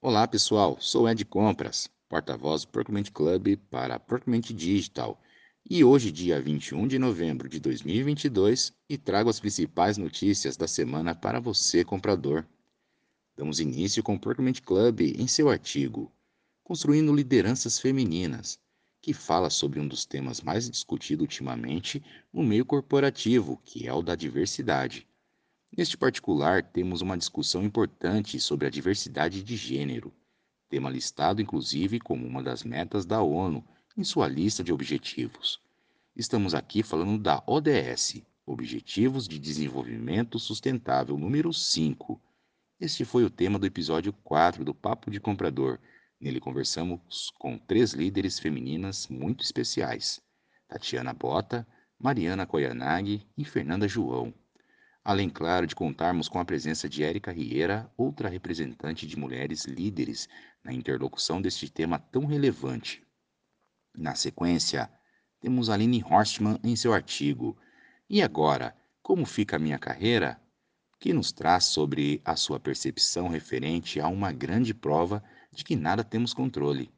Olá pessoal, sou Ed Compras, porta-voz do Procurement Club para Procurement Digital e hoje, dia 21 de novembro de 2022, e trago as principais notícias da semana para você, comprador. Damos início com o Procurement Club em seu artigo Construindo Lideranças Femininas, que fala sobre um dos temas mais discutidos ultimamente no meio corporativo, que é o da diversidade. Neste particular, temos uma discussão importante sobre a diversidade de gênero, tema listado inclusive como uma das metas da ONU em sua lista de objetivos. Estamos aqui falando da ODS, Objetivos de Desenvolvimento Sustentável número 5. Este foi o tema do episódio 4 do Papo de Comprador. Nele conversamos com três líderes femininas muito especiais: Tatiana Bota, Mariana Koyanagi e Fernanda João. Além, claro, de contarmos com a presença de Érica Rieira, outra representante de mulheres líderes na interlocução deste tema tão relevante. Na sequência, temos Aline Horstmann em seu artigo E agora, como fica a minha carreira? que nos traz sobre a sua percepção referente a uma grande prova de que nada temos controle.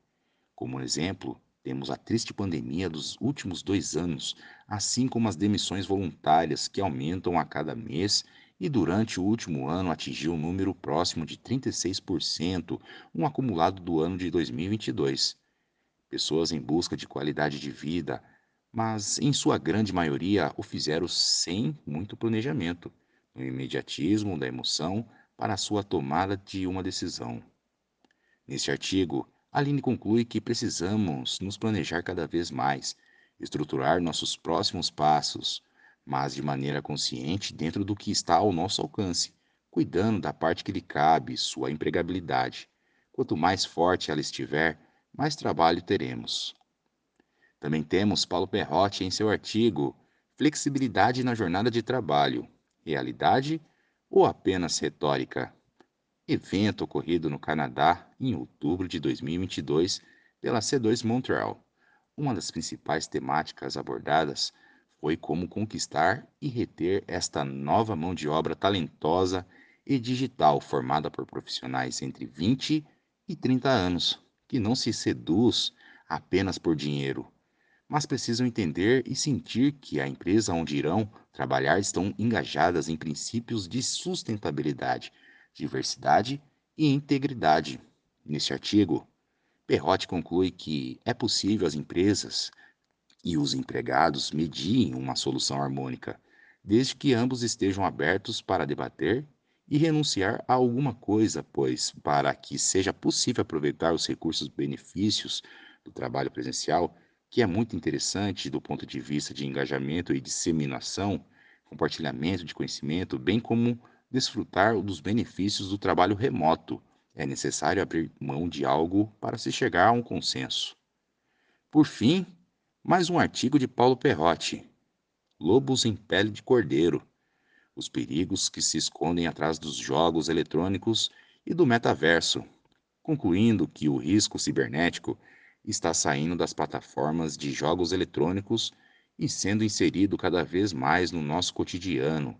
Como exemplo, temos a triste pandemia dos últimos dois anos, assim como as demissões voluntárias que aumentam a cada mês e durante o último ano atingiu um número próximo de 36%, um acumulado do ano de 2022. Pessoas em busca de qualidade de vida, mas em sua grande maioria o fizeram sem muito planejamento, no imediatismo da emoção para a sua tomada de uma decisão. Neste artigo, Aline conclui que precisamos nos planejar cada vez mais, estruturar nossos próximos passos, mas de maneira consciente dentro do que está ao nosso alcance, cuidando da parte que lhe cabe, sua empregabilidade. Quanto mais forte ela estiver, mais trabalho teremos. Também temos Paulo Perrotti em seu artigo Flexibilidade na jornada de trabalho, realidade ou apenas retórica? Evento ocorrido no Canadá em outubro de 2022 pela C2 Montreal. Uma das principais temáticas abordadas foi como conquistar e reter esta nova mão de obra talentosa e digital formada por profissionais entre 20 e 30 anos, que não se seduz apenas por dinheiro, mas precisam entender e sentir que a empresa onde irão trabalhar estão engajadas em princípios de sustentabilidade diversidade e integridade. Neste artigo, Perrotti conclui que é possível as empresas e os empregados medirem uma solução harmônica, desde que ambos estejam abertos para debater e renunciar a alguma coisa, pois, para que seja possível aproveitar os recursos benefícios do trabalho presencial, que é muito interessante do ponto de vista de engajamento e disseminação, compartilhamento de conhecimento, bem como desfrutar dos benefícios do trabalho remoto, é necessário abrir mão de algo para se chegar a um consenso. Por fim, mais um artigo de Paulo Perrotti: Lobos em pele de cordeiro. Os perigos que se escondem atrás dos jogos eletrônicos e do metaverso, concluindo que o risco cibernético está saindo das plataformas de jogos eletrônicos e sendo inserido cada vez mais no nosso cotidiano,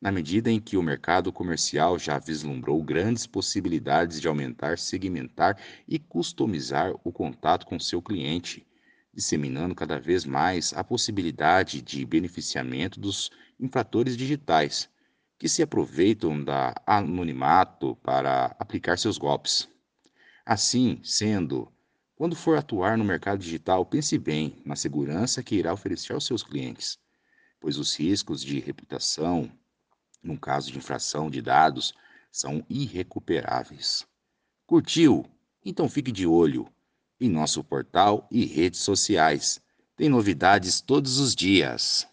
na medida em que o mercado comercial já vislumbrou grandes possibilidades de aumentar, segmentar e customizar o contato com seu cliente, disseminando cada vez mais a possibilidade de beneficiamento dos infratores digitais, que se aproveitam da anonimato para aplicar seus golpes. Assim sendo, quando for atuar no mercado digital, pense bem na segurança que irá oferecer aos seus clientes, pois os riscos de reputação, num caso de infração de dados, são irrecuperáveis. Curtiu? Então fique de olho em nosso portal e redes sociais. Tem novidades todos os dias.